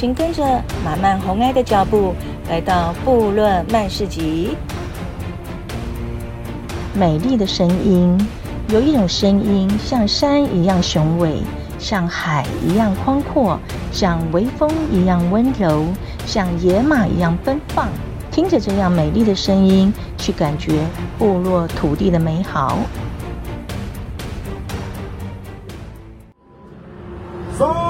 请跟着马曼红埃的脚步，来到部落曼市集。美丽的声音，有一种声音像山一样雄伟，像海一样宽阔，像微风一样温柔，像野马一样奔放。听着这样美丽的声音，去感觉部落土地的美好。三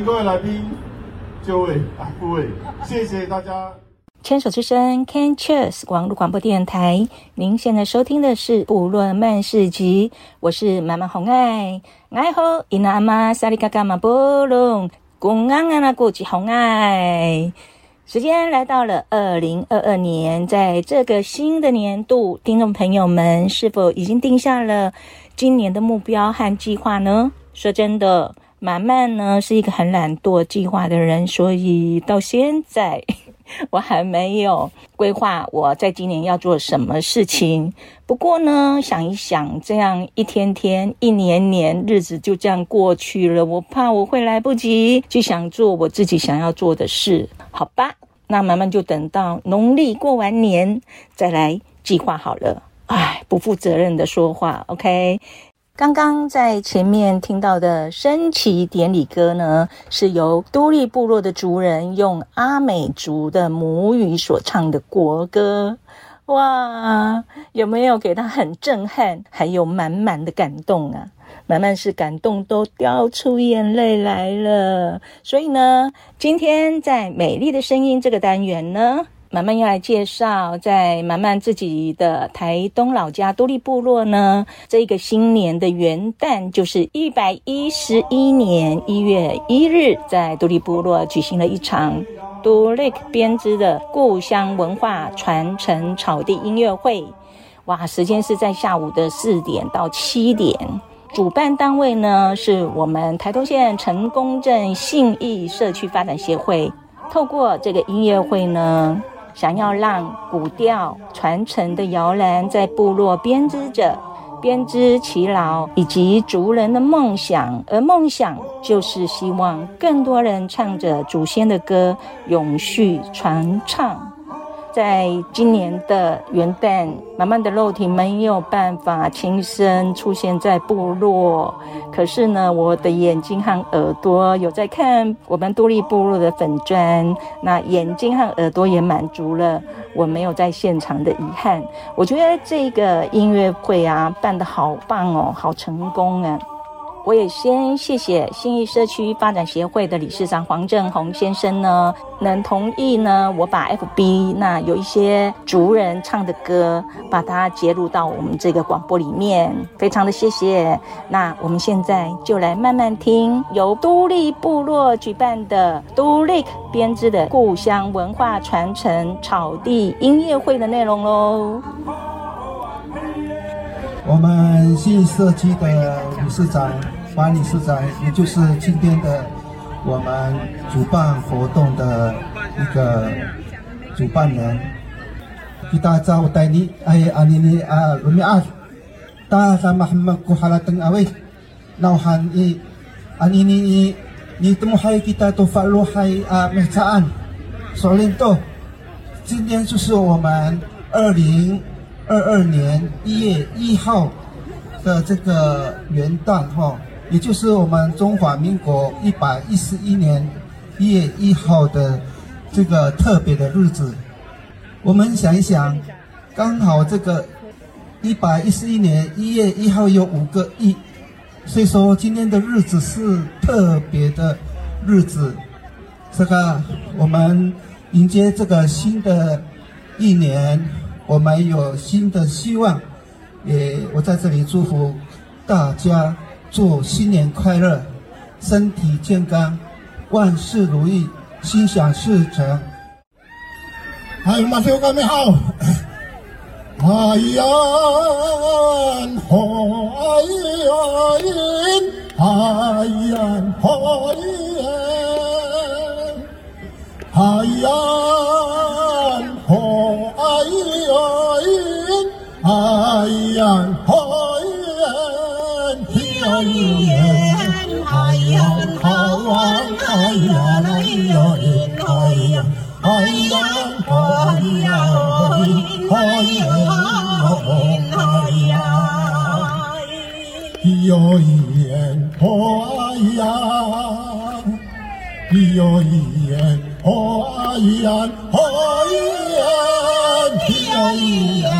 请各位来宾就位啊，各位，谢谢大家。牵手之声 Can Cheers 网络广播电台，您现在收听的是部落漫市集，我是马漫红爱。爱好伊那阿妈萨里嘎嘎马波隆，公安安那过去红爱。时间来到了二零二二年，在这个新的年度，听众朋友们是否已经定下了今年的目标和计划呢？说真的。马漫呢是一个很懒惰计划的人，所以到现在 我还没有规划我在今年要做什么事情。不过呢，想一想，这样一天天、一年年，日子就这样过去了，我怕我会来不及去想做我自己想要做的事。好吧，那慢慢就等到农历过完年再来计划好了。哎，不负责任的说话，OK。刚刚在前面听到的升旗典礼歌呢，是由都立部落的族人用阿美族的母语所唱的国歌。哇，有没有给他很震撼，还有满满的感动啊？满满是感动都掉出眼泪来了。所以呢，今天在美丽的声音这个单元呢。马漫要来介绍，在马漫自己的台东老家都历部落呢，这个新年的元旦就是一百一十一年一月一日，在都历部落举行了一场都历编织的故乡文化传承草地音乐会。哇，时间是在下午的四点到七点，主办单位呢是我们台东县成功镇信义社区发展协会。透过这个音乐会呢。想要让古调传承的摇篮在部落编织着，编织勤劳以及族人的梦想，而梦想就是希望更多人唱着祖先的歌，永续传唱。在今年的元旦，马漫的肉体没有办法亲身出现在部落，可是呢，我的眼睛和耳朵有在看我们都立部落的粉砖，那眼睛和耳朵也满足了我没有在现场的遗憾。我觉得这个音乐会啊，办得好棒哦，好成功啊！我也先谢谢信义社区发展协会的理事长黄正宏先生呢，能同意呢，我把 FB 那有一些族人唱的歌，把它接入到我们这个广播里面，非常的谢谢。那我们现在就来慢慢听由都历部落举办的都历编织的故乡文化传承草地音乐会的内容喽。我们新社区的理事长王理事长，也就是今天的我们主办活动的一个主办人，给大家带你哎阿尼尼啊罗密二，大萨马哈马古哈拉登阿威，老汉伊阿尼尼伊，你怎么还给大家发罗海啊麦查安，索林多，今天就是我们二零。二二年一月一号的这个元旦哈，也就是我们中华民国一百一十一年一月一号的这个特别的日子。我们想一想，刚好这个一百一十一年一月一号有五个亿，所以说今天的日子是特别的日子。这个我们迎接这个新的一年，我们有新的希望。也我在这里祝福大家，祝新年快乐，身体健康，万事如意，心想事成。哎，马修哥你好。哎呀，哎呀，哎呀哎呀海洋，海洋，漂亮，海洋，好玩，海洋，哎呀，海洋，海洋，海洋，海洋，海洋，有一年，海洋，有一年。海洋，海洋，海洋，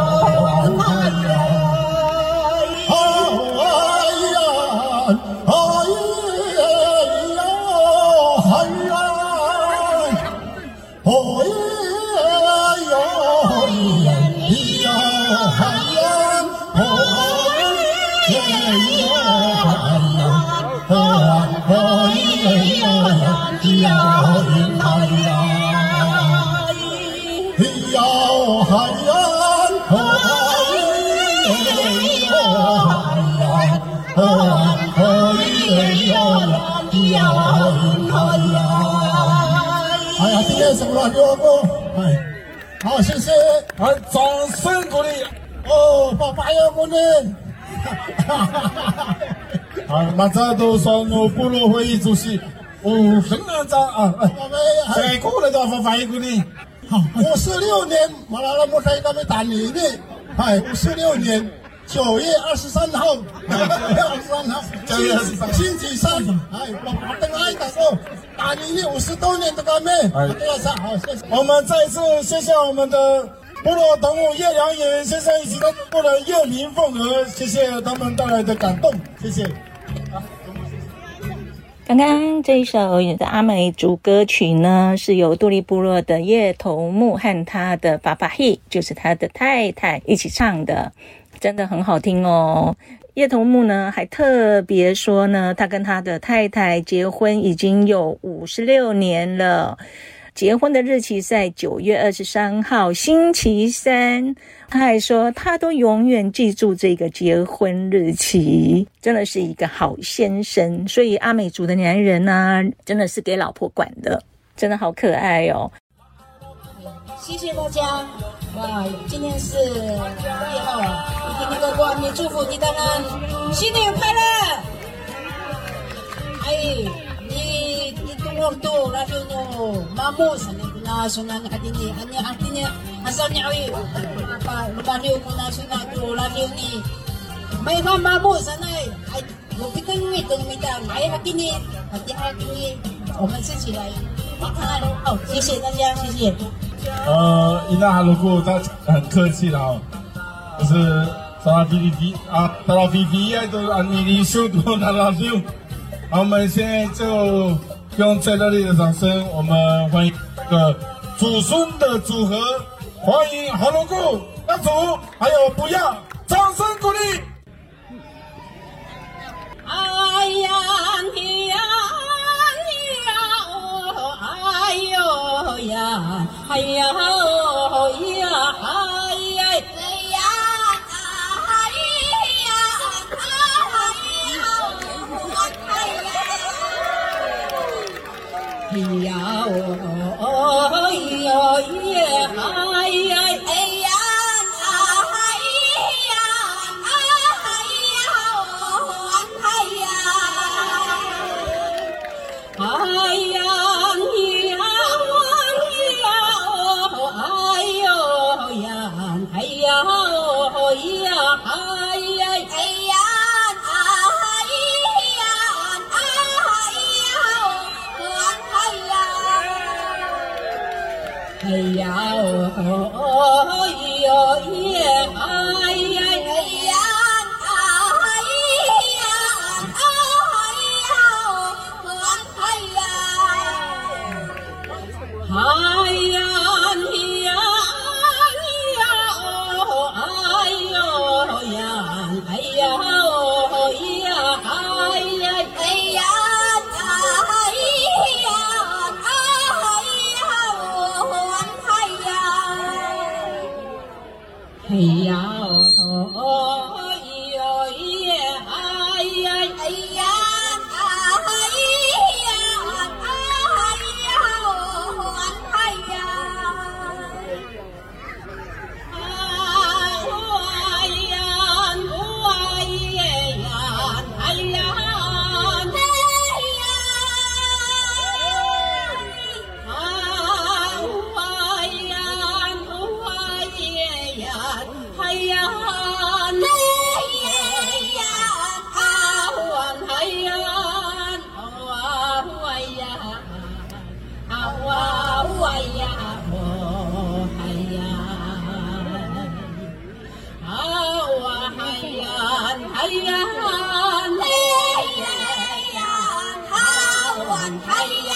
谢谢，好，掌声鼓励。哦，爸爸要鼓励。好，马扎多双诺部落会议主席，五分钟啊，再过来的话发言鼓励。好，五十六年，马拉拉木赛刚才打你的，哎，五十六年。九月二十三号，九月二十三号，九月二十三，星期三，哎，我把灯爱打过，打你一五十多年的革命，哎，好，谢谢。我们再次谢谢我们的部落头目叶良远先生以及他部人叶明凤娥，谢谢他们带来的感动，谢谢。刚刚这一首的阿美族歌曲呢，是由杜立部落的叶头目和他的法法希，就是他的太太一起唱的。真的很好听哦！叶头目呢还特别说呢，他跟他的太太结婚已经有五十六年了，结婚的日期在九月二十三号星期三。他还说他都永远记住这个结婚日期，真的是一个好先生。所以阿美族的男人呢、真的是给老婆管的，真的好可爱哦！谢谢大家。哇，今天是一号啊！一天天的过年祝福，你当然新年快乐！哎，你你多么多，那就喏，麻木什么的那说那阿弟你阿你阿弟你阿三鸟语，把把六姑那说那多那就你，没法麻木什么，哎，我不跟你等你的，哎阿弟你阿弟阿弟你，我们自己来，看看好，谢谢大家，谢谢。呃，伊娜哈鲁库他很客气了哦，就是萨拉菲菲菲啊，萨拉菲菲啊，都用最热烈的掌声，我们欢迎个祖孙的组合，欢迎哈罗固阿祖，还有不要，掌声鼓励。哎呀呀呀哦，哎呦呀，哎呀哦，哎呀哦哟耶，哎呀哎哎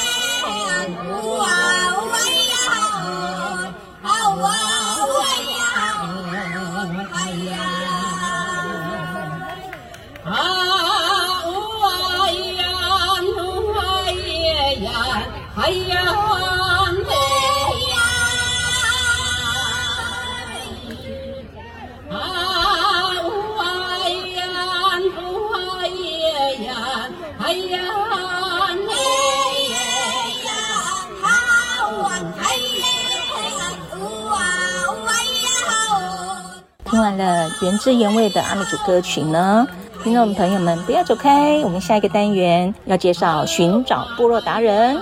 原汁原味的阿美族歌曲呢，听众朋友们不要走开，我们下一个单元要介绍寻找部落达人。